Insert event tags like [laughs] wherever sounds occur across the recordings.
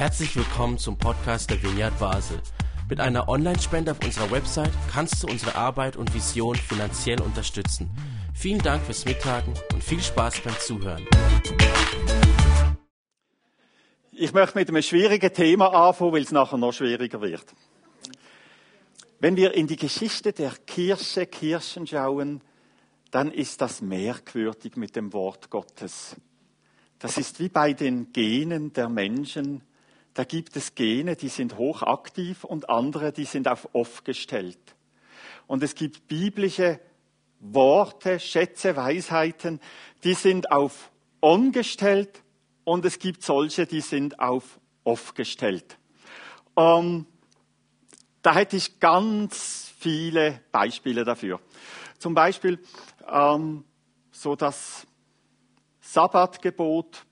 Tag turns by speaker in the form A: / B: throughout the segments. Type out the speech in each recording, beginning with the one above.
A: Herzlich willkommen zum Podcast der Vineyard Basel. Mit einer Online-Spende auf unserer Website kannst du unsere Arbeit und Vision finanziell unterstützen. Vielen Dank fürs Mittagen und viel Spaß beim Zuhören.
B: Ich möchte mit einem schwierigen Thema anfangen, weil es nachher noch schwieriger wird. Wenn wir in die Geschichte der Kirche, Kirchen schauen, dann ist das merkwürdig mit dem Wort Gottes. Das ist wie bei den Genen der Menschen. Da gibt es Gene, die sind hochaktiv und andere, die sind auf off gestellt. Und es gibt biblische Worte, Schätze, Weisheiten, die sind auf on gestellt und es gibt solche, die sind auf off gestellt. Ähm, da hätte ich ganz viele Beispiele dafür. Zum Beispiel ähm, so das Sabbatgebot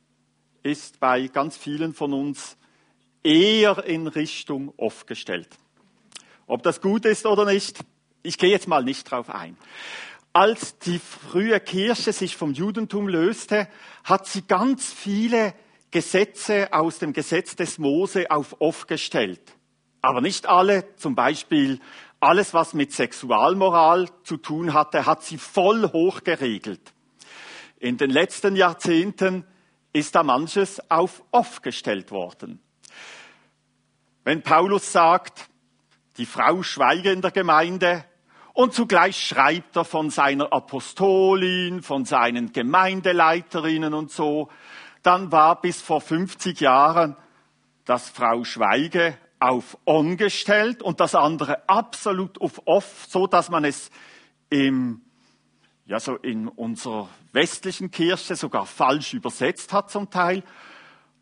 B: ist bei ganz vielen von uns eher in Richtung off gestellt. Ob das gut ist oder nicht, ich gehe jetzt mal nicht drauf ein. Als die frühe Kirche sich vom Judentum löste, hat sie ganz viele Gesetze aus dem Gesetz des Mose auf off gestellt. Aber nicht alle, zum Beispiel alles, was mit Sexualmoral zu tun hatte, hat sie voll hoch geregelt. In den letzten Jahrzehnten ist da manches auf off gestellt worden. Wenn Paulus sagt, die Frau schweige in der Gemeinde und zugleich schreibt er von seiner Apostolin, von seinen Gemeindeleiterinnen und so, dann war bis vor 50 Jahren das Frau Schweige auf on gestellt und das andere absolut auf off, so dass man es im ja so in unserer westlichen Kirche sogar falsch übersetzt hat zum Teil.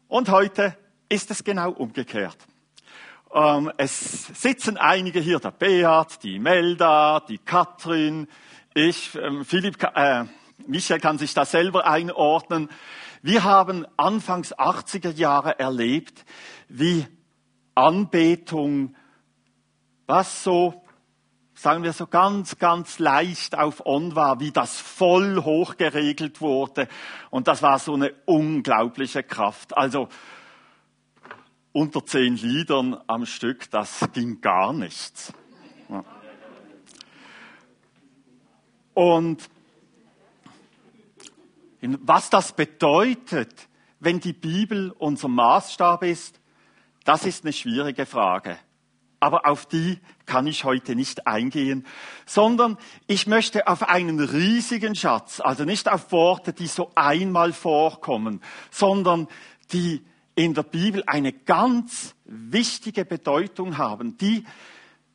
B: Und heute ist es genau umgekehrt. Ähm, es sitzen einige hier, der Beat, die Melda, die Katrin, ich, ähm, Philipp, äh, Michael kann sich da selber einordnen. Wir haben anfangs 80er Jahre erlebt, wie Anbetung, was so sagen wir so ganz, ganz leicht auf On war, wie das voll hoch geregelt wurde. Und das war so eine unglaubliche Kraft. Also unter zehn Liedern am Stück, das ging gar nichts. Und was das bedeutet, wenn die Bibel unser Maßstab ist, das ist eine schwierige Frage aber auf die kann ich heute nicht eingehen, sondern ich möchte auf einen riesigen Schatz, also nicht auf Worte, die so einmal vorkommen, sondern die in der Bibel eine ganz wichtige Bedeutung haben, die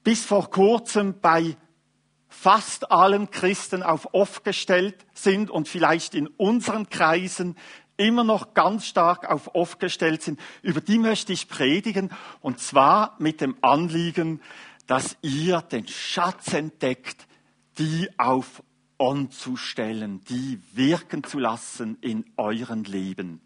B: bis vor kurzem bei fast allen Christen auf off gestellt sind und vielleicht in unseren Kreisen immer noch ganz stark auf off gestellt sind, über die möchte ich predigen und zwar mit dem Anliegen, dass ihr den Schatz entdeckt, die auf on zu stellen, die wirken zu lassen in euren Leben.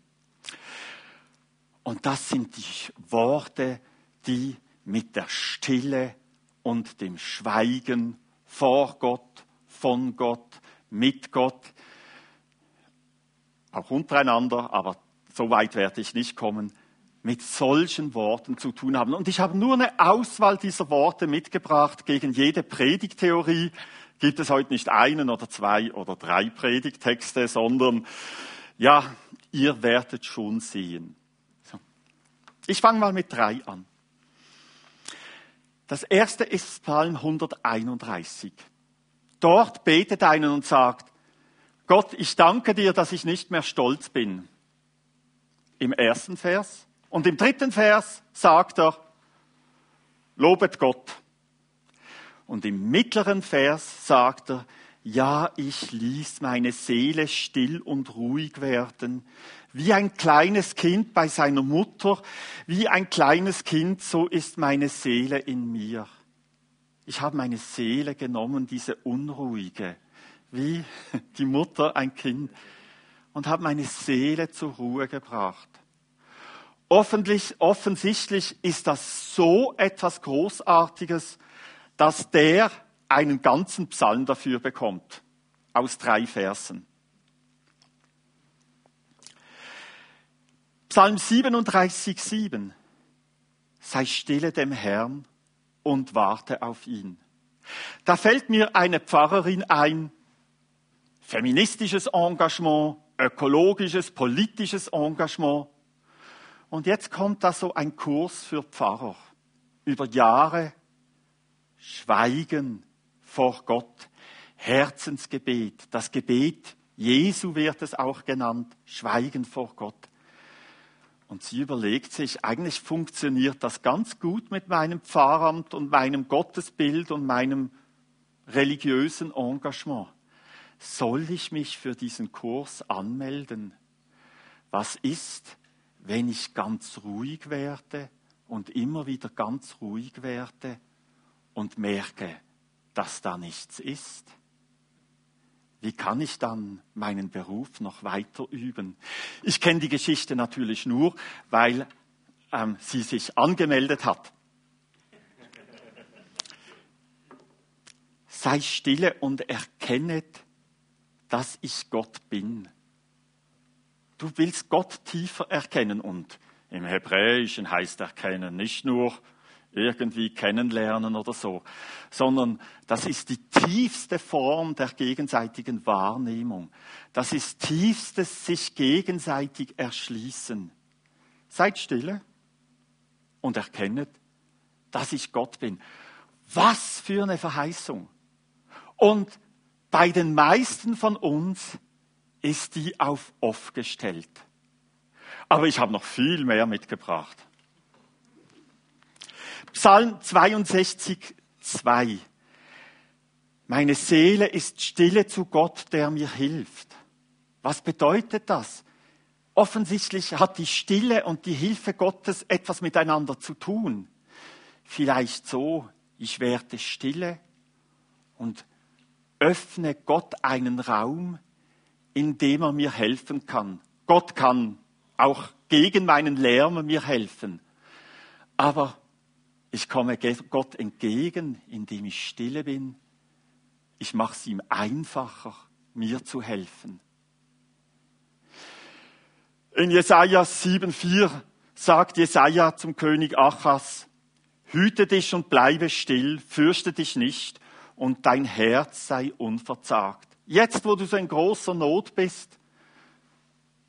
B: Und das sind die Worte, die mit der Stille und dem Schweigen vor Gott, von Gott, mit Gott, auch untereinander, aber so weit werde ich nicht kommen, mit solchen Worten zu tun haben. Und ich habe nur eine Auswahl dieser Worte mitgebracht. Gegen jede Predigttheorie gibt es heute nicht einen oder zwei oder drei Predigtexte, sondern ja, ihr werdet schon sehen. Ich fange mal mit drei an. Das erste ist Psalm 131. Dort betet einen und sagt, Gott, ich danke dir, dass ich nicht mehr stolz bin. Im ersten Vers. Und im dritten Vers sagt er, lobet Gott. Und im mittleren Vers sagt er, ja, ich ließ meine Seele still und ruhig werden, wie ein kleines Kind bei seiner Mutter, wie ein kleines Kind, so ist meine Seele in mir. Ich habe meine Seele genommen, diese unruhige, wie [laughs] die Mutter ein Kind und habe meine Seele zur Ruhe gebracht. Offentlich, offensichtlich ist das so etwas Großartiges, dass der einen ganzen Psalm dafür bekommt, aus drei Versen. Psalm 37, 7. sei stille dem Herrn und warte auf ihn. Da fällt mir eine Pfarrerin ein, feministisches Engagement, ökologisches, politisches Engagement. Und jetzt kommt da so ein Kurs für Pfarrer über Jahre Schweigen vor Gott, Herzensgebet, das Gebet Jesu wird es auch genannt, Schweigen vor Gott. Und sie überlegt sich, eigentlich funktioniert das ganz gut mit meinem Pfarramt und meinem Gottesbild und meinem religiösen Engagement. Soll ich mich für diesen Kurs anmelden? Was ist, wenn ich ganz ruhig werde und immer wieder ganz ruhig werde und merke, dass da nichts ist? Wie kann ich dann meinen Beruf noch weiter üben? Ich kenne die Geschichte natürlich nur, weil ähm, sie sich angemeldet hat. Sei stille und erkennet, dass ich Gott bin. Du willst Gott tiefer erkennen und im Hebräischen heißt erkennen nicht nur irgendwie kennenlernen oder so, sondern das ist die tiefste Form der gegenseitigen Wahrnehmung. Das ist tiefstes sich gegenseitig erschließen. Seid stille und erkennet, dass ich Gott bin. Was für eine Verheißung. Und bei den meisten von uns ist die auf off gestellt. Aber ich habe noch viel mehr mitgebracht. Psalm 62, 2. Meine Seele ist stille zu Gott, der mir hilft. Was bedeutet das? Offensichtlich hat die Stille und die Hilfe Gottes etwas miteinander zu tun. Vielleicht so, ich werde stille und öffne Gott einen Raum, in dem er mir helfen kann. Gott kann auch gegen meinen Lärm mir helfen. Aber ich komme Gott entgegen, indem ich stille bin. Ich mache es ihm einfacher, mir zu helfen. In Jesaja 7,4 sagt Jesaja zum König Achas, Hüte dich und bleibe still, fürchte dich nicht und dein Herz sei unverzagt. Jetzt, wo du so in großer Not bist,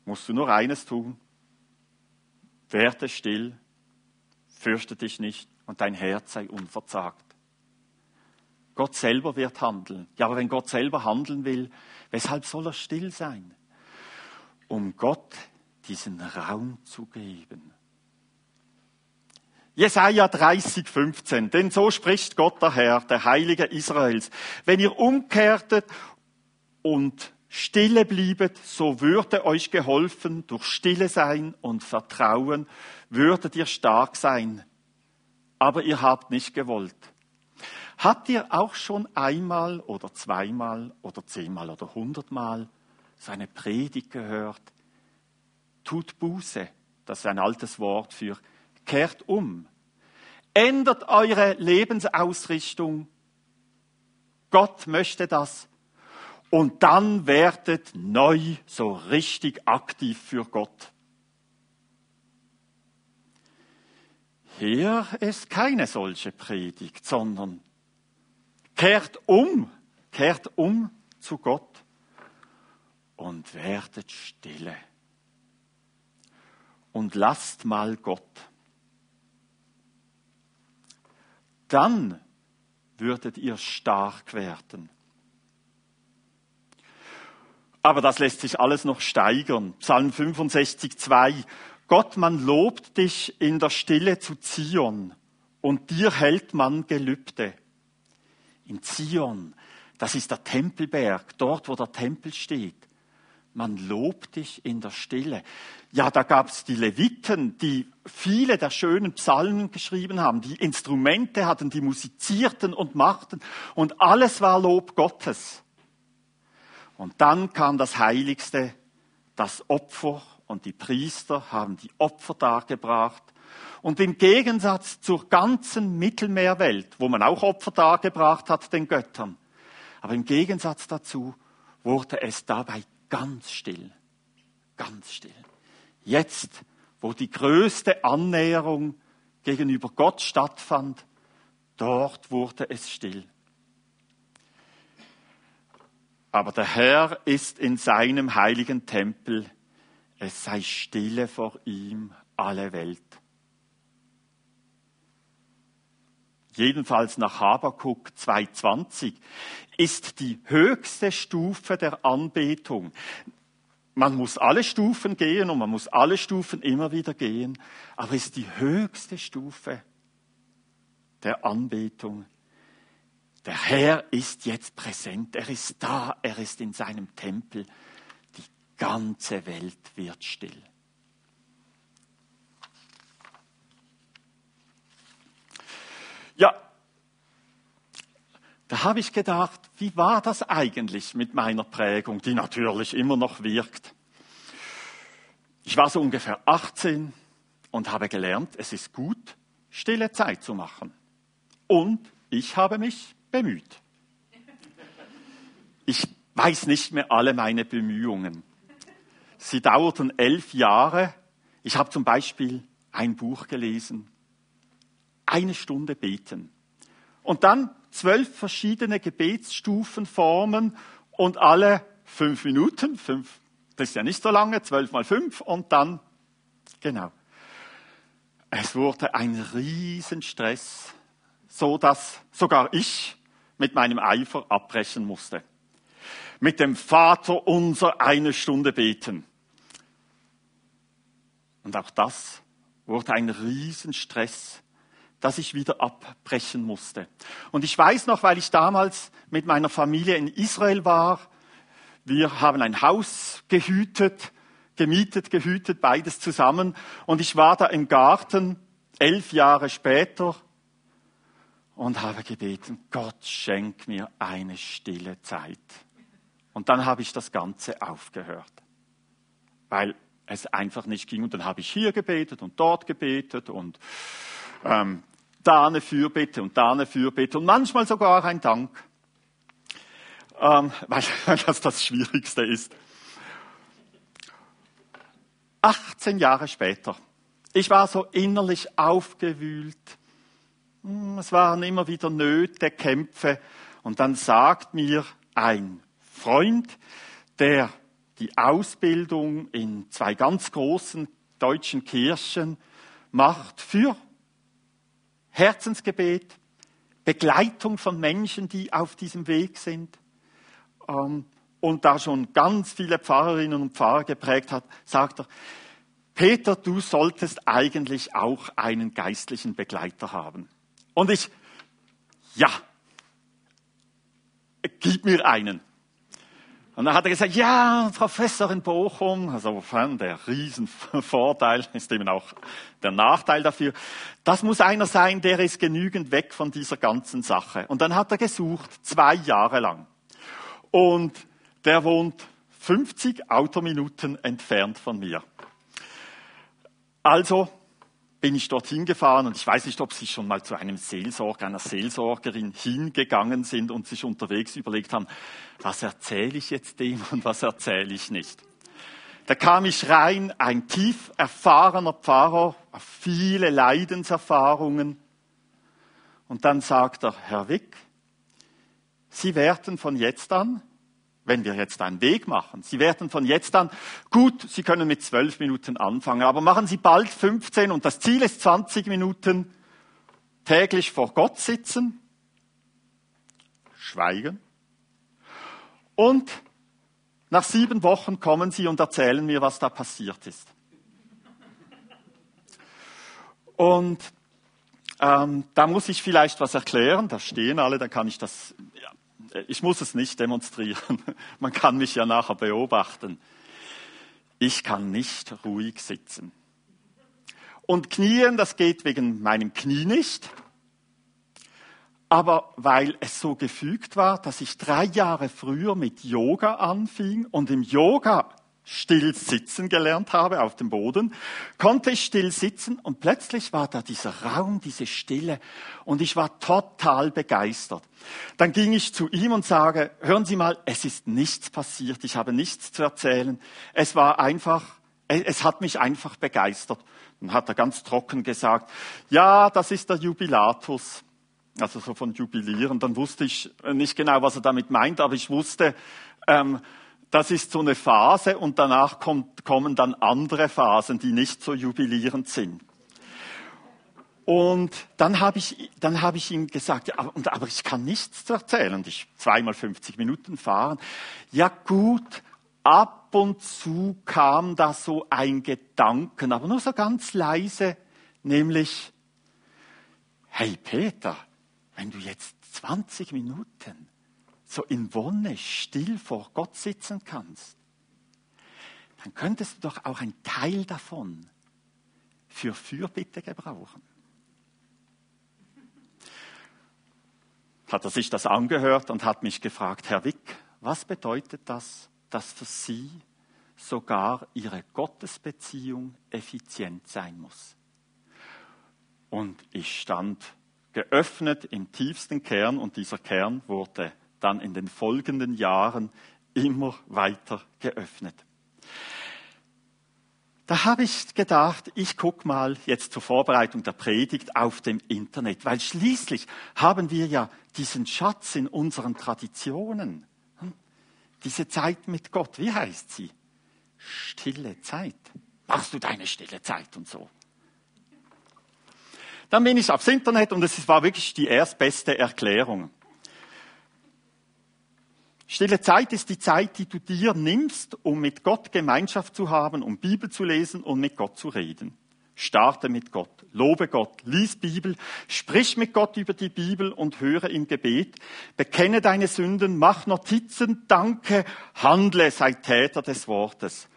B: musst du nur eines tun. Werde still, fürchte dich nicht und dein Herz sei unverzagt. Gott selber wird handeln. Ja, aber wenn Gott selber handeln will, weshalb soll er still sein? Um Gott diesen Raum zu geben. Jesaja 30, 15. Denn so spricht Gott der Herr, der Heilige Israels. Wenn ihr umkehrtet und stille bliebet, so würde euch geholfen, durch Stille sein und Vertrauen würdet ihr stark sein aber ihr habt nicht gewollt. Habt ihr auch schon einmal oder zweimal oder zehnmal oder hundertmal seine Predigt gehört? Tut Buße, das ist ein altes Wort für kehrt um. Ändert eure Lebensausrichtung. Gott möchte das. Und dann werdet neu so richtig aktiv für Gott. Hier ist keine solche Predigt, sondern kehrt um, kehrt um zu Gott und werdet stille. Und lasst mal Gott. Dann würdet ihr stark werden. Aber das lässt sich alles noch steigern. Psalm 65, 2. Gott, man lobt dich in der Stille zu Zion und dir hält man Gelübde. In Zion, das ist der Tempelberg, dort wo der Tempel steht. Man lobt dich in der Stille. Ja, da gab's die Leviten, die viele der schönen Psalmen geschrieben haben, die Instrumente hatten, die musizierten und machten und alles war Lob Gottes. Und dann kam das Heiligste, das Opfer und die Priester haben die Opfer dargebracht. Und im Gegensatz zur ganzen Mittelmeerwelt, wo man auch Opfer dargebracht hat den Göttern, aber im Gegensatz dazu wurde es dabei ganz still. Ganz still. Jetzt, wo die größte Annäherung gegenüber Gott stattfand, dort wurde es still. Aber der Herr ist in seinem heiligen Tempel, es sei stille vor ihm alle Welt. Jedenfalls nach Habakuk 2,20 ist die höchste Stufe der Anbetung. Man muss alle Stufen gehen und man muss alle Stufen immer wieder gehen, aber ist die höchste Stufe der Anbetung. Der Herr ist jetzt präsent, er ist da, er ist in seinem Tempel. Ganze Welt wird still. Ja, da habe ich gedacht, wie war das eigentlich mit meiner Prägung, die natürlich immer noch wirkt. Ich war so ungefähr 18 und habe gelernt, es ist gut, stille Zeit zu machen. Und ich habe mich bemüht. Ich weiß nicht mehr alle meine Bemühungen. Sie dauerten elf Jahre. Ich habe zum Beispiel ein Buch gelesen, eine Stunde beten. Und dann zwölf verschiedene Gebetsstufen formen und alle fünf Minuten, fünf, das ist ja nicht so lange, zwölf mal fünf und dann, genau. Es wurde ein Riesenstress, so dass sogar ich mit meinem Eifer abbrechen musste. Mit dem Vater unser eine Stunde beten. Und auch das wurde ein Riesenstress dass ich wieder abbrechen musste. Und ich weiß noch, weil ich damals mit meiner Familie in Israel war, wir haben ein Haus gehütet, gemietet, gehütet, beides zusammen. Und ich war da im Garten elf Jahre später und habe gebeten, Gott schenk mir eine stille Zeit. Und dann habe ich das Ganze aufgehört, weil es einfach nicht ging. Und dann habe ich hier gebetet und dort gebetet und ähm, da eine Fürbitte und da eine Fürbitte und manchmal sogar ein Dank, ähm, weil, [laughs] weil das das Schwierigste ist. 18 Jahre später. Ich war so innerlich aufgewühlt. Hm, es waren immer wieder Nöte, Kämpfe. Und dann sagt mir ein Freund, der die Ausbildung in zwei ganz großen deutschen Kirchen macht für Herzensgebet, Begleitung von Menschen, die auf diesem Weg sind ähm, und da schon ganz viele Pfarrerinnen und Pfarrer geprägt hat, sagt er, Peter, du solltest eigentlich auch einen geistlichen Begleiter haben. Und ich, ja, gib mir einen. Und dann hat er gesagt, ja, Professor in Bochum, also der Riesenvorteil [laughs] ist eben auch der Nachteil dafür. Das muss einer sein, der ist genügend weg von dieser ganzen Sache. Und dann hat er gesucht, zwei Jahre lang. Und der wohnt 50 Autominuten entfernt von mir. Also bin ich dorthin gefahren und ich weiß nicht, ob Sie schon mal zu einem Seelsorger, einer Seelsorgerin hingegangen sind und sich unterwegs überlegt haben, was erzähle ich jetzt dem und was erzähle ich nicht. Da kam ich rein, ein tief erfahrener Pfarrer, viele Leidenserfahrungen. Und dann sagt er, Herr Wick, Sie werden von jetzt an wenn wir jetzt einen Weg machen. Sie werden von jetzt an, gut, Sie können mit zwölf Minuten anfangen, aber machen Sie bald 15 und das Ziel ist 20 Minuten täglich vor Gott sitzen, schweigen und nach sieben Wochen kommen Sie und erzählen mir, was da passiert ist. Und ähm, da muss ich vielleicht was erklären, da stehen alle, dann kann ich das ich muss es nicht demonstrieren. [laughs] Man kann mich ja nachher beobachten. Ich kann nicht ruhig sitzen. Und knien, das geht wegen meinem Knie nicht. Aber weil es so gefügt war, dass ich drei Jahre früher mit Yoga anfing und im Yoga still sitzen gelernt habe auf dem Boden, konnte ich still sitzen und plötzlich war da dieser Raum, diese Stille und ich war total begeistert. Dann ging ich zu ihm und sage, hören Sie mal, es ist nichts passiert, ich habe nichts zu erzählen. Es war einfach, es hat mich einfach begeistert. Dann hat er ganz trocken gesagt, ja, das ist der Jubilatus. Also so von Jubilieren. Dann wusste ich nicht genau, was er damit meint, aber ich wusste, ähm, das ist so eine Phase und danach kommt, kommen dann andere Phasen, die nicht so jubilierend sind. Und dann habe ich, dann habe ich ihm gesagt, ja, aber, aber ich kann nichts erzählen. Und ich zweimal 50 Minuten fahren. Ja gut, ab und zu kam da so ein Gedanken, aber nur so ganz leise, nämlich, hey Peter, wenn du jetzt 20 Minuten so in Wonne still vor Gott sitzen kannst, dann könntest du doch auch ein Teil davon für Fürbitte gebrauchen. hat er sich das angehört und hat mich gefragt, Herr Wick, was bedeutet das, dass für Sie sogar Ihre Gottesbeziehung effizient sein muss? Und ich stand geöffnet im tiefsten Kern und dieser Kern wurde dann in den folgenden Jahren immer weiter geöffnet. Da habe ich gedacht, ich gucke mal jetzt zur Vorbereitung der Predigt auf dem Internet, weil schließlich haben wir ja diesen Schatz in unseren Traditionen. Hm? Diese Zeit mit Gott, wie heißt sie? Stille Zeit. Machst du deine stille Zeit und so. Dann bin ich aufs Internet und es war wirklich die erstbeste Erklärung. Stille Zeit ist die Zeit, die du dir nimmst, um mit Gott Gemeinschaft zu haben, um Bibel zu lesen und mit Gott zu reden. Starte mit Gott, lobe Gott, lies Bibel, sprich mit Gott über die Bibel und höre im Gebet, bekenne deine Sünden, mach Notizen, danke, handle, sei Täter des Wortes.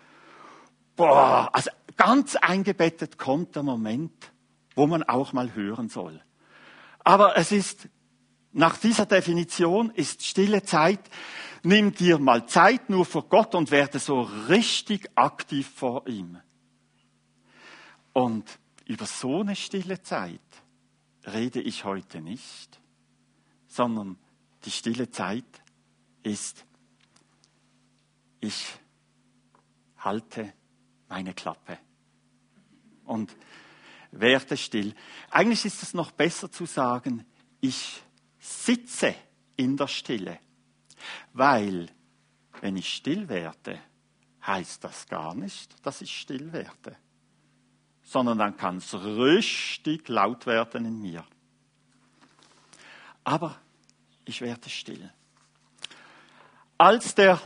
B: Boah, also ganz eingebettet kommt der Moment, wo man auch mal hören soll. Aber es ist nach dieser Definition ist stille Zeit, nimm dir mal Zeit nur für Gott und werde so richtig aktiv vor ihm. Und über so eine stille Zeit rede ich heute nicht, sondern die stille Zeit ist, ich halte meine Klappe und werde still. Eigentlich ist es noch besser zu sagen, ich sitze in der Stille. Weil, wenn ich still werde, heißt das gar nicht, dass ich still werde, sondern dann kann es richtig laut werden in mir. Aber ich werde still. Als der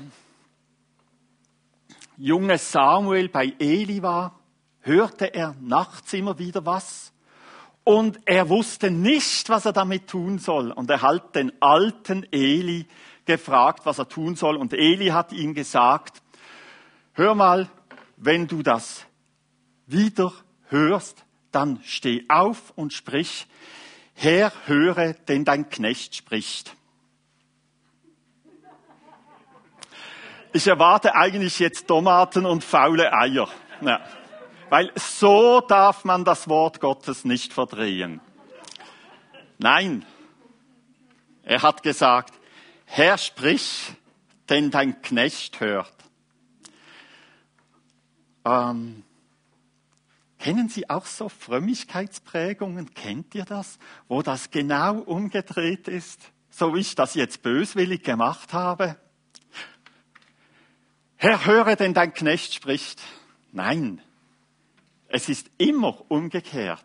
B: junge Samuel bei Eli war, hörte er nachts immer wieder was und er wusste nicht, was er damit tun soll. Und er hat den alten Eli gefragt, was er tun soll. Und Eli hat ihm gesagt, hör mal, wenn du das wieder hörst, dann steh auf und sprich, Herr, höre, denn dein Knecht spricht. Ich erwarte eigentlich jetzt Tomaten und faule Eier. Ja. Weil so darf man das Wort Gottes nicht verdrehen. Nein, er hat gesagt, Herr sprich, denn dein Knecht hört. Ähm, kennen Sie auch so Frömmigkeitsprägungen? Kennt ihr das? Wo das genau umgedreht ist? So wie ich das jetzt böswillig gemacht habe? Herr, höre, denn dein Knecht spricht. Nein, es ist immer umgekehrt.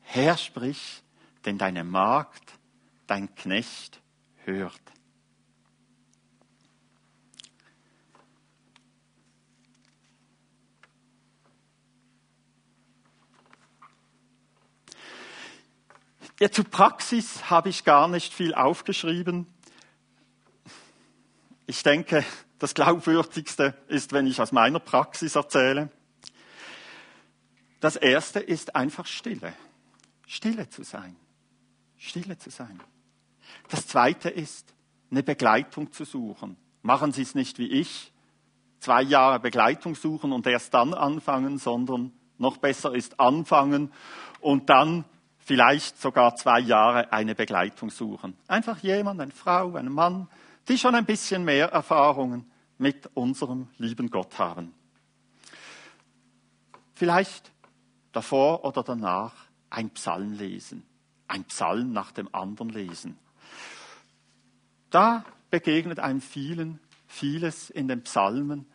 B: Herr, sprich, denn deine Magd, dein Knecht hört. Ja, zur Praxis habe ich gar nicht viel aufgeschrieben. Ich denke, das Glaubwürdigste ist, wenn ich aus meiner Praxis erzähle. Das erste ist einfach Stille. Stille zu sein. Stille zu sein. Das zweite ist, eine Begleitung zu suchen. Machen Sie es nicht wie ich, zwei Jahre Begleitung suchen und erst dann anfangen, sondern noch besser ist anfangen und dann vielleicht sogar zwei Jahre eine Begleitung suchen. Einfach jemand, eine Frau, ein Mann, die schon ein bisschen mehr Erfahrungen mit unserem lieben Gott haben. Vielleicht davor oder danach ein Psalm lesen, ein Psalm nach dem anderen lesen. Da begegnet einem vielen, vieles in den Psalmen,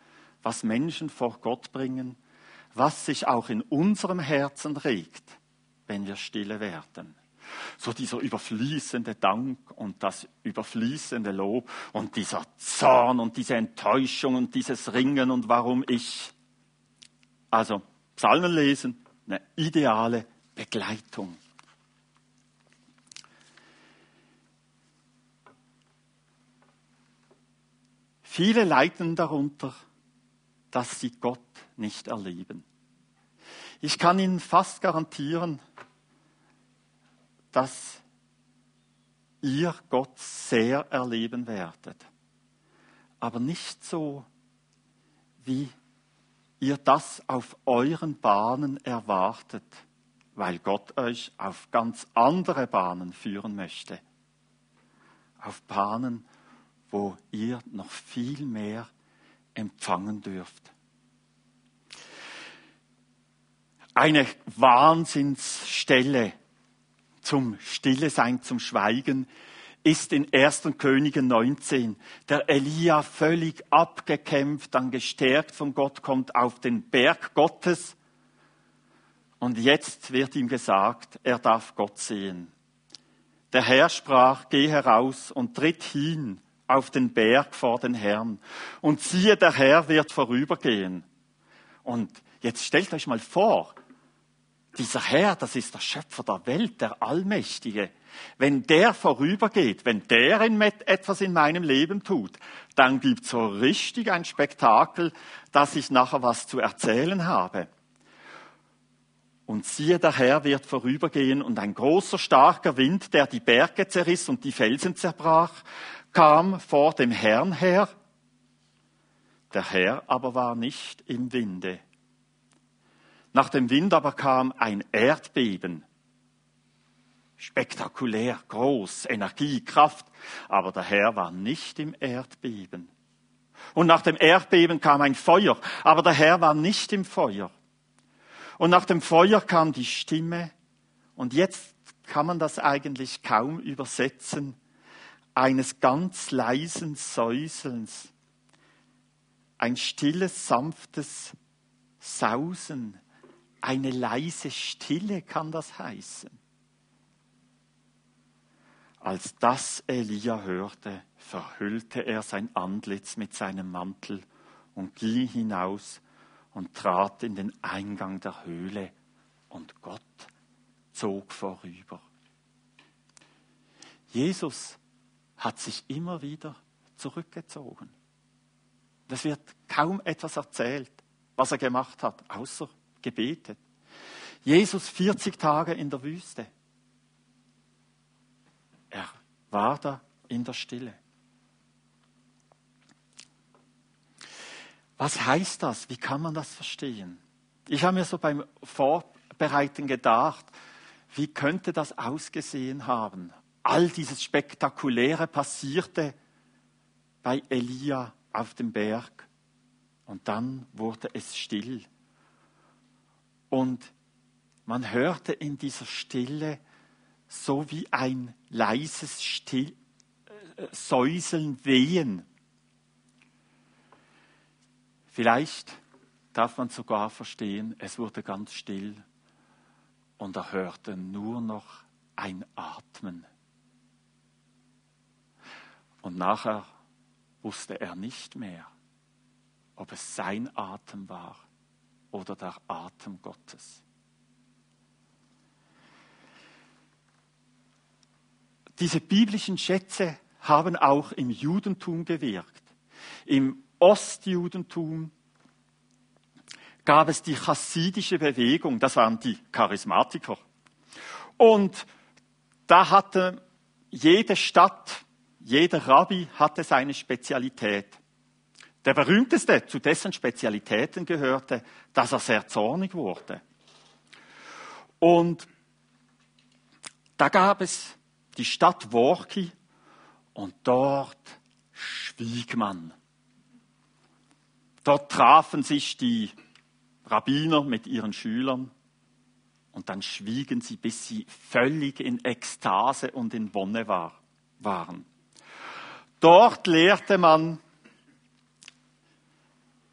B: was Menschen vor Gott bringen, was sich auch in unserem Herzen regt, wenn wir stille werden. So dieser überfließende Dank und das überfließende Lob und dieser Zorn und diese Enttäuschung und dieses Ringen und warum ich. Also Psalmen lesen, eine ideale Begleitung. Viele leiden darunter, dass sie Gott nicht erleben. Ich kann Ihnen fast garantieren, dass ihr Gott sehr erleben werdet. Aber nicht so, wie ihr das auf euren Bahnen erwartet, weil Gott euch auf ganz andere Bahnen führen möchte. Auf Bahnen, wo ihr noch viel mehr empfangen dürft. Eine Wahnsinnsstelle zum Stille sein, zum Schweigen, ist in 1. Könige 19. Der Elia völlig abgekämpft, dann gestärkt von Gott, kommt auf den Berg Gottes. Und jetzt wird ihm gesagt, er darf Gott sehen. Der Herr sprach, geh heraus und tritt hin auf den Berg vor den Herrn. Und siehe, der Herr wird vorübergehen. Und jetzt stellt euch mal vor, dieser Herr, das ist der Schöpfer der Welt, der Allmächtige. Wenn der vorübergeht, wenn der in etwas in meinem Leben tut, dann gibt's so richtig ein Spektakel, dass ich nachher was zu erzählen habe. Und siehe, der Herr wird vorübergehen und ein großer, starker Wind, der die Berge zerriss und die Felsen zerbrach, kam vor dem Herrn her. Der Herr aber war nicht im Winde. Nach dem Wind aber kam ein Erdbeben. Spektakulär, groß, Energie, Kraft. Aber der Herr war nicht im Erdbeben. Und nach dem Erdbeben kam ein Feuer. Aber der Herr war nicht im Feuer. Und nach dem Feuer kam die Stimme. Und jetzt kann man das eigentlich kaum übersetzen. Eines ganz leisen Säuselns. Ein stilles, sanftes Sausen, eine leise Stille kann das heißen. Als das Elia hörte, verhüllte er sein Antlitz mit seinem Mantel und ging hinaus und trat in den Eingang der Höhle, und Gott zog vorüber. Jesus hat sich immer wieder zurückgezogen. Es wird kaum etwas erzählt, was er gemacht hat, außer gebetet. Jesus 40 Tage in der Wüste. Er war da in der Stille. Was heißt das? Wie kann man das verstehen? Ich habe mir so beim Vorbereiten gedacht, wie könnte das ausgesehen haben? All dieses Spektakuläre passierte bei Elia auf dem Berg und dann wurde es still. Und man hörte in dieser Stille so wie ein leises Still, äh, Säuseln, Wehen. Vielleicht darf man sogar verstehen, es wurde ganz still und er hörte nur noch ein Atmen. Und nachher wusste er nicht mehr, ob es sein Atem war oder der Atem Gottes. Diese biblischen Schätze haben auch im Judentum gewirkt. Im Ostjudentum gab es die chassidische Bewegung, das waren die Charismatiker. Und da hatte jede Stadt, jeder Rabbi hatte seine Spezialität. Der berühmteste, zu dessen Spezialitäten gehörte, dass er sehr zornig wurde. Und da gab es die Stadt Worki und dort schwieg man. Dort trafen sich die Rabbiner mit ihren Schülern Und dann schwiegen sie, bis sie völlig in Ekstase und in Wonne war, waren. Dort lehrte man,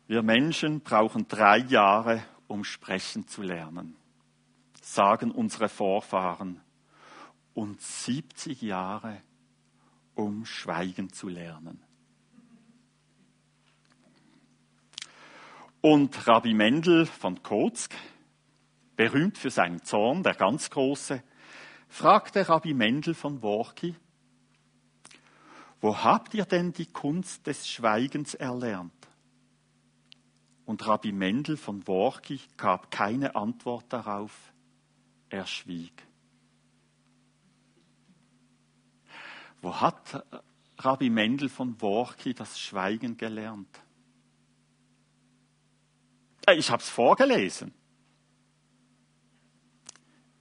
B: wir Menschen brauchen drei Jahre, um sprechen zu lernen, sagen unsere Vorfahren, und 70 Jahre, um schweigen zu lernen. Und Rabbi Mendel von Kozk, berühmt für seinen Zorn, der ganz große, fragte Rabbi Mendel von Worki, wo habt ihr denn die Kunst des Schweigens erlernt? Und Rabbi Mendel von Worki gab keine Antwort darauf, er schwieg. Wo hat Rabbi Mendel von Worki das Schweigen gelernt? Äh, ich habe es vorgelesen.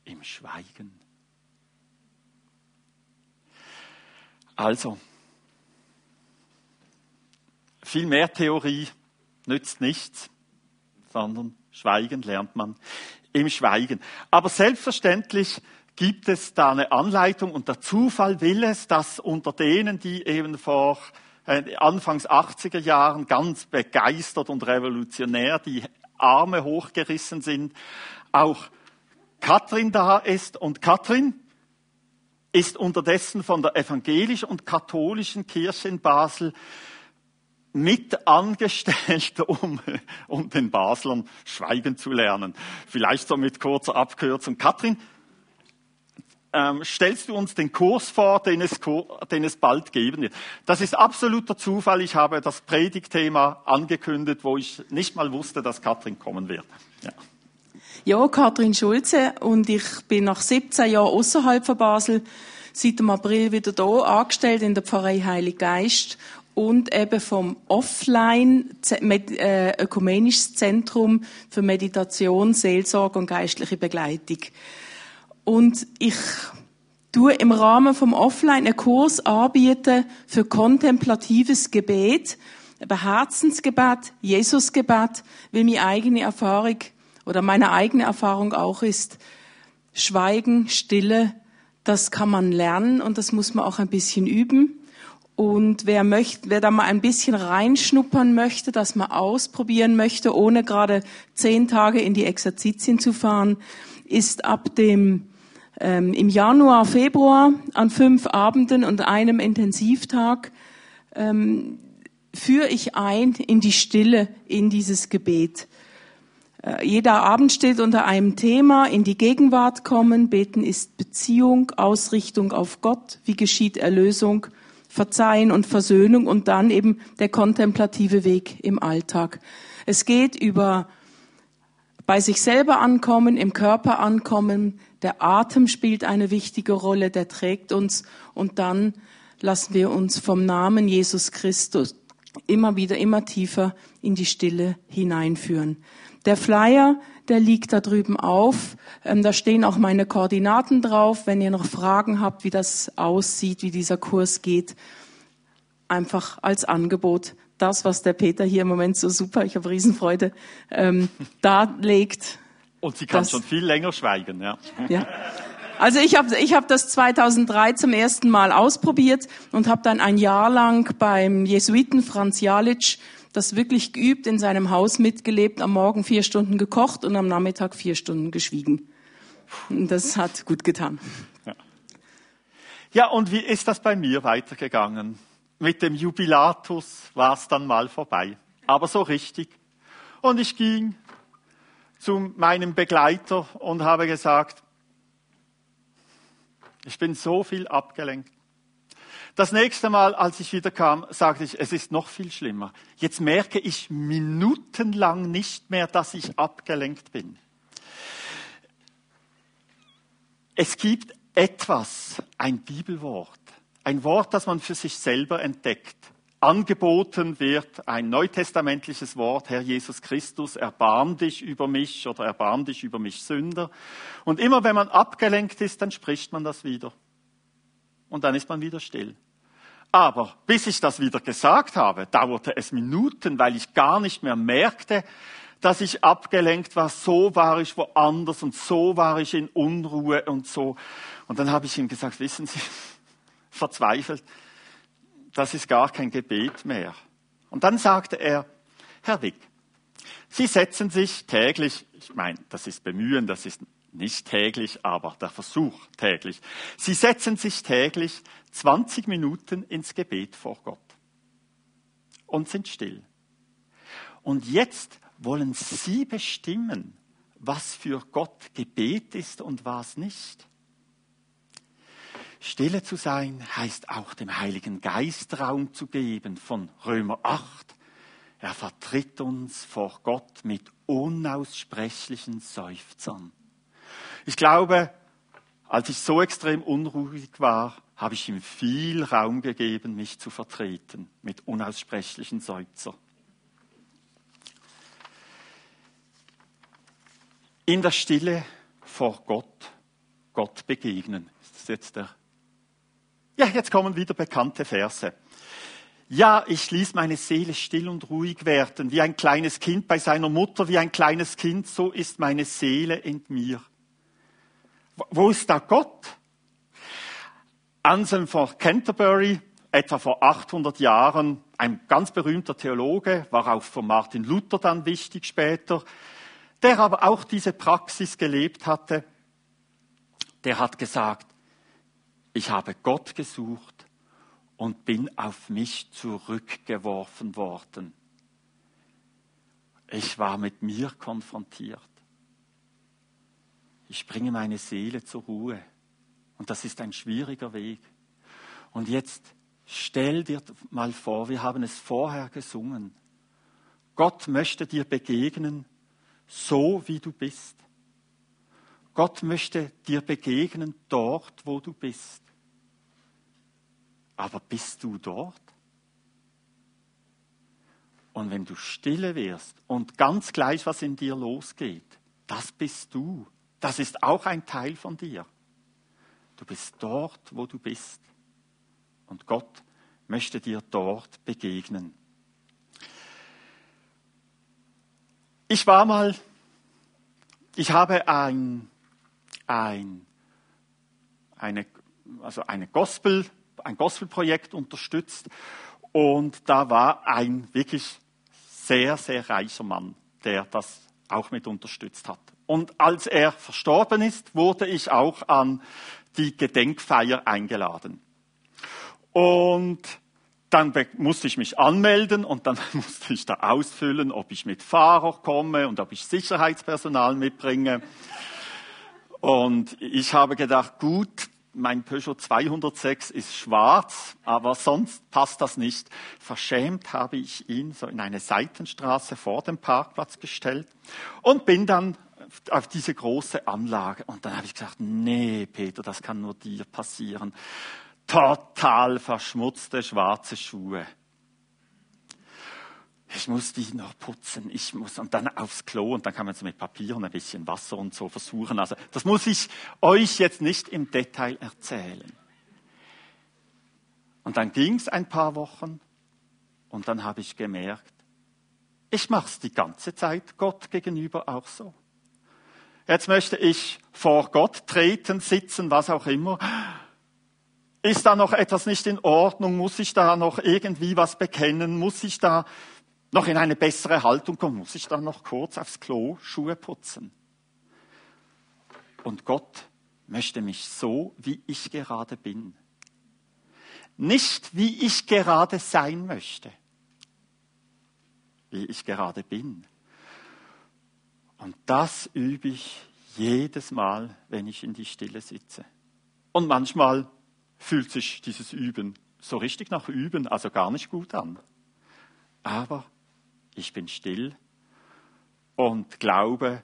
B: Im Schweigen. Also, viel mehr Theorie nützt nichts, sondern Schweigen lernt man im Schweigen. Aber selbstverständlich gibt es da eine Anleitung und der Zufall will es, dass unter denen, die eben vor äh, Anfangs 80er Jahren ganz begeistert und revolutionär die Arme hochgerissen sind, auch Katrin da ist. Und Katrin ist unterdessen von der evangelischen und katholischen Kirche in Basel mit angestellt, [laughs] um, um den Baslern schweigen zu lernen. Vielleicht so mit kurzer Abkürzung. Katrin, ähm, stellst du uns den Kurs vor, den es, den es bald geben wird. Das ist absoluter Zufall. Ich habe das Predigtthema angekündigt, wo ich nicht mal wusste, dass Katrin kommen wird. Ja.
C: Ja, Katrin Schulze und ich bin nach 17 Jahren außerhalb von Basel seit dem April wieder da angestellt in der Pfarrei Heilig Geist und eben vom Offline äh, Ökumenisches Zentrum für Meditation, Seelsorge und geistliche Begleitung. Und ich tue im Rahmen vom Offline einen Kurs anbieten für kontemplatives Gebet, eben Herzensgebet, Jesusgebet, weil meine eigene Erfahrung oder meine eigene Erfahrung auch ist, Schweigen, Stille, das kann man lernen und das muss man auch ein bisschen üben. Und wer möchte, wer da mal ein bisschen reinschnuppern möchte, das mal ausprobieren möchte, ohne gerade zehn Tage in die Exerzitien zu fahren, ist ab dem ähm, im Januar, Februar an fünf Abenden und einem Intensivtag ähm, führe ich ein in die Stille, in dieses Gebet. Äh, jeder Abend steht unter einem Thema, in die Gegenwart kommen. Beten ist Beziehung, Ausrichtung auf Gott. Wie geschieht Erlösung? Verzeihen und Versöhnung und dann eben der kontemplative Weg im Alltag. Es geht über bei sich selber ankommen, im Körper ankommen, der Atem spielt eine wichtige Rolle, der trägt uns und dann lassen wir uns vom Namen Jesus Christus immer wieder, immer tiefer in die Stille hineinführen. Der Flyer, der liegt da drüben auf. Ähm, da stehen auch meine Koordinaten drauf. Wenn ihr noch Fragen habt, wie das aussieht, wie dieser Kurs geht, einfach als Angebot das, was der Peter hier im Moment so super, ich habe Riesenfreude, ähm, darlegt.
B: Und sie kann das, schon viel länger schweigen, ja.
C: ja. Also ich habe ich hab das 2003 zum ersten Mal ausprobiert und habe dann ein Jahr lang beim Jesuiten Franz Jalic das wirklich geübt, in seinem Haus mitgelebt, am Morgen vier Stunden gekocht und am Nachmittag vier Stunden geschwiegen. Und das hat gut getan.
B: Ja. ja, und wie ist das bei mir weitergegangen? Mit dem Jubilatus war es dann mal vorbei. Aber so richtig. Und ich ging zu meinem Begleiter und habe gesagt, ich bin so viel abgelenkt. Das nächste Mal, als ich wieder kam, sagte ich, es ist noch viel schlimmer. Jetzt merke ich minutenlang nicht mehr, dass ich abgelenkt bin. Es gibt etwas, ein Bibelwort, ein Wort, das man für sich selber entdeckt. Angeboten wird ein neutestamentliches Wort, Herr Jesus Christus, erbarm dich über mich oder erbarm dich über mich Sünder. Und immer wenn man abgelenkt ist, dann spricht man das wieder. Und dann ist man wieder still. Aber bis ich das wieder gesagt habe, dauerte es Minuten, weil ich gar nicht mehr merkte, dass ich abgelenkt war, so war ich woanders und so war ich in Unruhe und so. Und dann habe ich ihm gesagt, wissen Sie, [laughs] verzweifelt, das ist gar kein Gebet mehr. Und dann sagte er, Herr Wick, Sie setzen sich täglich, ich meine, das ist bemühen, das ist nicht täglich, aber der Versuch täglich. Sie setzen sich täglich 20 Minuten ins Gebet vor Gott und sind still. Und jetzt wollen Sie bestimmen, was für Gott Gebet ist und was nicht. Stille zu sein heißt auch dem Heiligen Geist Raum zu geben von Römer 8. Er vertritt uns vor Gott mit unaussprechlichen Seufzern. Ich glaube, als ich so extrem unruhig war, habe ich ihm viel Raum gegeben, mich zu vertreten mit unaussprechlichen Seufzern. In der Stille vor Gott, Gott begegnen. Ist das jetzt der? Ja, jetzt kommen wieder bekannte Verse. Ja, ich ließ meine Seele still und ruhig werden, wie ein kleines Kind bei seiner Mutter, wie ein kleines Kind, so ist meine Seele in mir. Wo ist da Gott? Anselm von Canterbury, etwa vor 800 Jahren, ein ganz berühmter Theologe, war auch von Martin Luther dann wichtig später, der aber auch diese Praxis gelebt hatte, der hat gesagt, ich habe Gott gesucht und bin auf mich zurückgeworfen worden. Ich war mit mir konfrontiert. Ich bringe meine Seele zur Ruhe. Und das ist ein schwieriger Weg. Und jetzt stell dir mal vor, wir haben es vorher gesungen. Gott möchte dir begegnen, so wie du bist. Gott möchte dir begegnen dort, wo du bist. Aber bist du dort? Und wenn du stille wirst und ganz gleich, was in dir losgeht, das bist du. Das ist auch ein Teil von dir. Du bist dort, wo du bist. Und Gott möchte dir dort begegnen. Ich war mal, ich habe ein, ein, eine, also eine Gospel ein Gospelprojekt unterstützt und da war ein wirklich sehr, sehr reicher Mann, der das auch mit unterstützt hat. Und als er verstorben ist, wurde ich auch an die Gedenkfeier eingeladen. Und dann musste ich mich anmelden und dann [laughs] musste ich da ausfüllen, ob ich mit Fahrer komme und ob ich Sicherheitspersonal mitbringe. Und ich habe gedacht, gut, mein Peugeot 206 ist schwarz, aber sonst passt das nicht. Verschämt habe ich ihn so in eine Seitenstraße vor dem Parkplatz gestellt und bin dann auf diese große Anlage. Und dann habe ich gesagt, nee, Peter, das kann nur dir passieren. Total verschmutzte schwarze Schuhe ich muss die noch putzen, ich muss, und dann aufs Klo, und dann kann man es mit Papier und ein bisschen Wasser und so versuchen. Also, das muss ich euch jetzt nicht im Detail erzählen. Und dann ging es ein paar Wochen, und dann habe ich gemerkt, ich mache es die ganze Zeit Gott gegenüber auch so. Jetzt möchte ich vor Gott treten, sitzen, was auch immer. Ist da noch etwas nicht in Ordnung? Muss ich da noch irgendwie was bekennen? Muss ich da noch in eine bessere Haltung kommen, muss ich dann noch kurz aufs Klo Schuhe putzen. Und Gott möchte mich so, wie ich gerade bin. Nicht, wie ich gerade sein möchte, wie ich gerade bin. Und das übe ich jedes Mal, wenn ich in die Stille sitze. Und manchmal fühlt sich dieses Üben so richtig nach Üben, also gar nicht gut an. Aber ich bin still und glaube,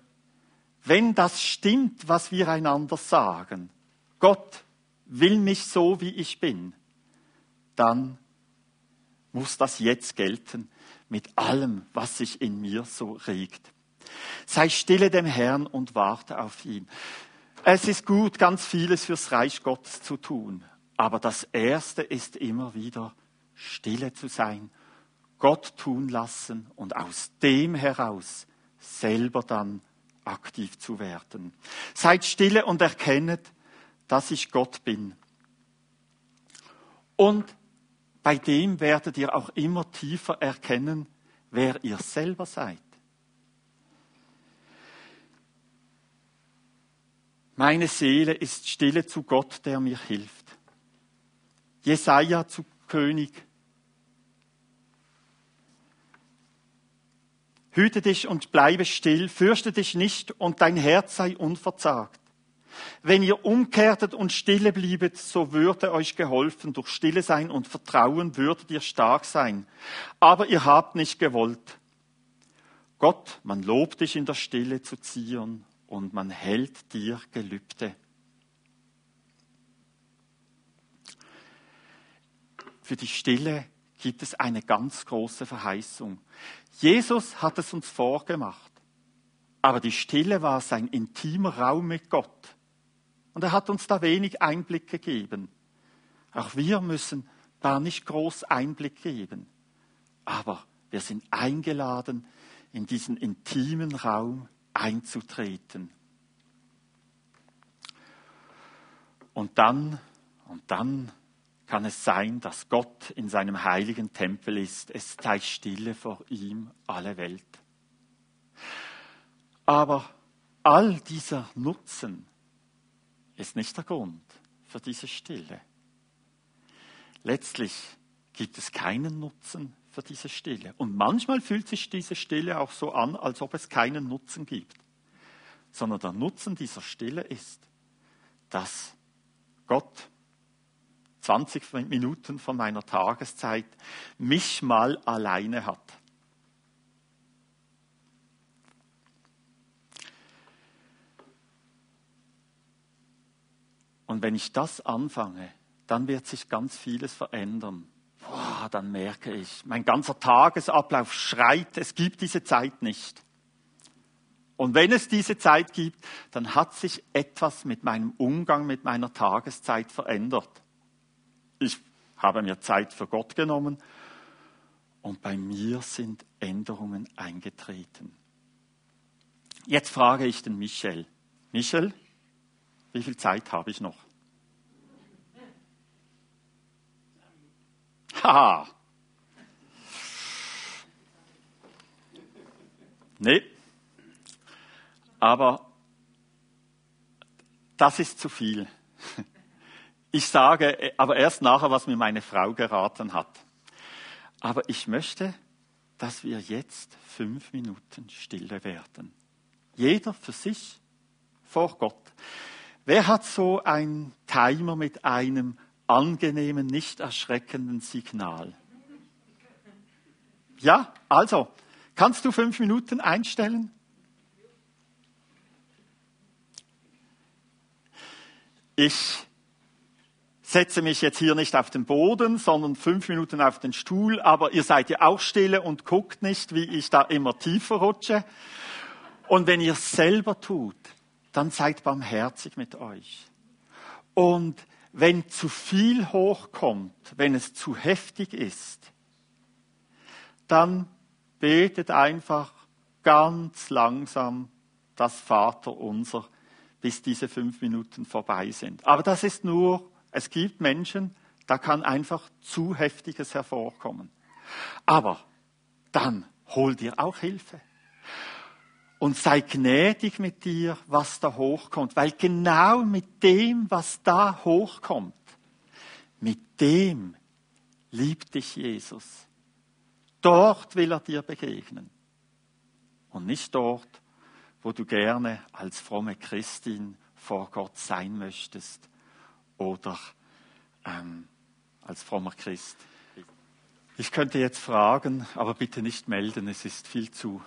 B: wenn das stimmt, was wir einander sagen, Gott will mich so, wie ich bin, dann muss das jetzt gelten mit allem, was sich in mir so regt. Sei stille dem Herrn und warte auf ihn. Es ist gut, ganz vieles fürs Reich Gottes zu tun, aber das Erste ist immer wieder stille zu sein Gott tun lassen und aus dem heraus selber dann aktiv zu werden. Seid stille und erkennet, dass ich Gott bin. Und bei dem werdet ihr auch immer tiefer erkennen, wer ihr selber seid. Meine Seele ist stille zu Gott, der mir hilft. Jesaja zu König. Hüte dich und bleibe still, fürchte dich nicht und dein Herz sei unverzagt. Wenn ihr umkehrtet und stille bliebet, so würde euch geholfen. Durch Stille sein und Vertrauen würdet ihr stark sein. Aber ihr habt nicht gewollt. Gott, man lobt dich in der Stille zu ziehen und man hält dir Gelübde. Für die Stille gibt es eine ganz große Verheißung. Jesus hat es uns vorgemacht. Aber die Stille war sein intimer Raum mit Gott. Und er hat uns da wenig Einblick gegeben. Auch wir müssen da nicht groß Einblick geben. Aber wir sind eingeladen, in diesen intimen Raum einzutreten. Und dann, und dann kann es sein, dass Gott in seinem heiligen Tempel ist. Es sei Stille vor ihm alle Welt. Aber all dieser Nutzen ist nicht der Grund für diese Stille. Letztlich gibt es keinen Nutzen für diese Stille. Und manchmal fühlt sich diese Stille auch so an, als ob es keinen Nutzen gibt. Sondern der Nutzen dieser Stille ist, dass Gott 20 Minuten von meiner Tageszeit mich mal alleine hat. Und wenn ich das anfange, dann wird sich ganz vieles verändern. Boah, dann merke ich, mein ganzer Tagesablauf schreit, es gibt diese Zeit nicht. Und wenn es diese Zeit gibt, dann hat sich etwas mit meinem Umgang mit meiner Tageszeit verändert. Ich habe mir Zeit für Gott genommen und bei mir sind Änderungen eingetreten. Jetzt frage ich den Michel. Michel, wie viel Zeit habe ich noch? [laughs] Haha. Nee. Aber das ist zu viel. [laughs] Ich sage aber erst nachher, was mir meine Frau geraten hat. Aber ich möchte, dass wir jetzt fünf Minuten stille werden. Jeder für sich vor Gott. Wer hat so ein Timer mit einem angenehmen, nicht erschreckenden Signal? Ja, also, kannst du fünf Minuten einstellen? Ich setze mich jetzt hier nicht auf den Boden, sondern fünf Minuten auf den Stuhl, aber ihr seid ja auch stille und guckt nicht, wie ich da immer tiefer rutsche. Und wenn ihr es selber tut, dann seid barmherzig mit euch. Und wenn zu viel hochkommt, wenn es zu heftig ist, dann betet einfach ganz langsam das Vater unser, bis diese fünf Minuten vorbei sind. Aber das ist nur, es gibt Menschen, da kann einfach zu heftiges hervorkommen. Aber dann hol dir auch Hilfe und sei gnädig mit dir, was da hochkommt, weil genau mit dem, was da hochkommt, mit dem liebt dich Jesus. Dort will er dir begegnen und nicht dort, wo du gerne als fromme Christin vor Gott sein möchtest oder ähm, als frommer Christ. Ich könnte jetzt fragen, aber bitte nicht melden, es ist viel zu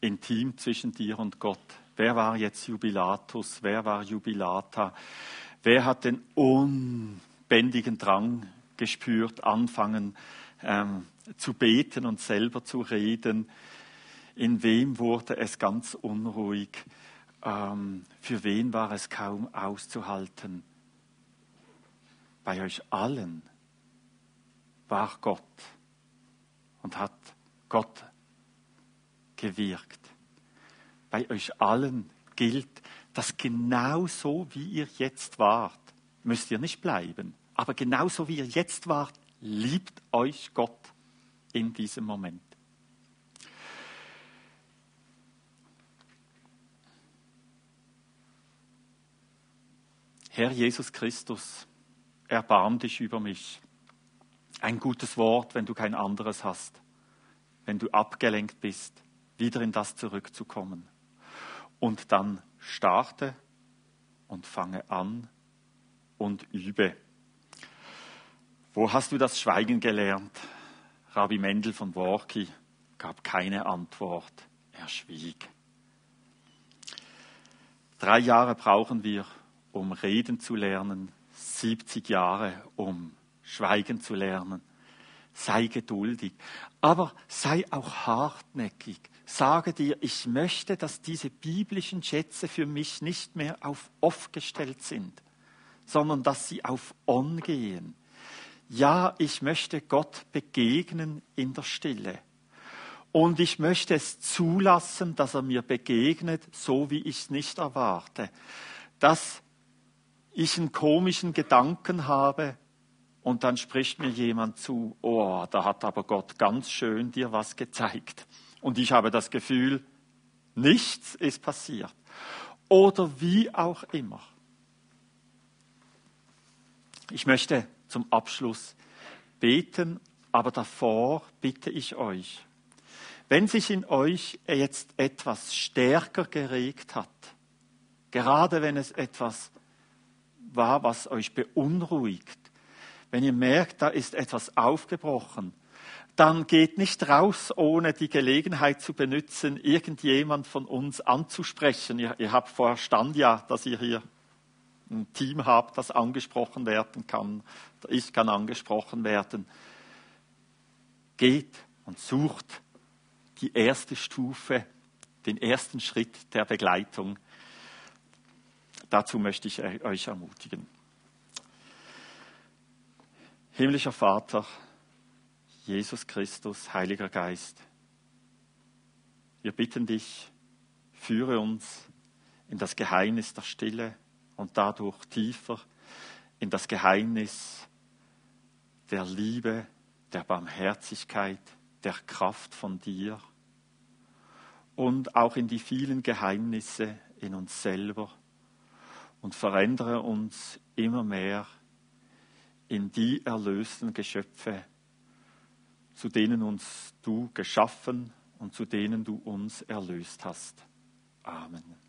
B: intim zwischen dir und Gott. Wer war jetzt Jubilatus? Wer war Jubilata? Wer hat den unbändigen Drang gespürt, anfangen ähm, zu beten und selber zu reden? In wem wurde es ganz unruhig? Ähm, für wen war es kaum auszuhalten? Bei euch allen war Gott und hat Gott gewirkt. bei euch allen gilt, dass genauso wie ihr jetzt wart, müsst ihr nicht bleiben, aber genauso wie ihr jetzt wart, liebt euch Gott in diesem Moment. Herr Jesus Christus, erbarm dich über mich. Ein gutes Wort, wenn du kein anderes hast, wenn du abgelenkt bist, wieder in das zurückzukommen. Und dann starte und fange an und übe. Wo hast du das Schweigen gelernt? Rabbi Mendel von Worki gab keine Antwort. Er schwieg. Drei Jahre brauchen wir, um reden zu lernen, 70 Jahre, um schweigen zu lernen. Sei geduldig, aber sei auch hartnäckig. Sage dir, ich möchte, dass diese biblischen Schätze für mich nicht mehr auf off gestellt sind, sondern dass sie auf on gehen. Ja, ich möchte Gott begegnen in der Stille. Und ich möchte es zulassen, dass er mir begegnet, so wie ich es nicht erwarte. Dass ich einen komischen Gedanken habe und dann spricht mir jemand zu, oh, da hat aber Gott ganz schön dir was gezeigt. Und ich habe das Gefühl, nichts ist passiert. Oder wie auch immer. Ich möchte zum Abschluss beten, aber davor bitte ich euch, wenn sich in euch jetzt etwas stärker geregt hat, gerade wenn es etwas war, was euch beunruhigt, wenn ihr merkt, da ist etwas aufgebrochen, dann geht nicht raus, ohne die Gelegenheit zu benutzen, irgendjemand von uns anzusprechen. Ihr, ihr habt verstanden ja, dass ihr hier ein Team habt, das angesprochen werden kann. Ich kann angesprochen werden. Geht und sucht die erste Stufe, den ersten Schritt der Begleitung Dazu möchte ich euch ermutigen. Himmlischer Vater, Jesus Christus, Heiliger Geist, wir bitten dich, führe uns in das Geheimnis der Stille und dadurch tiefer in das Geheimnis der Liebe, der Barmherzigkeit, der Kraft von dir und auch in die vielen Geheimnisse in uns selber und verändere uns immer mehr in die erlösten Geschöpfe, zu denen uns du geschaffen und zu denen du uns erlöst hast. Amen.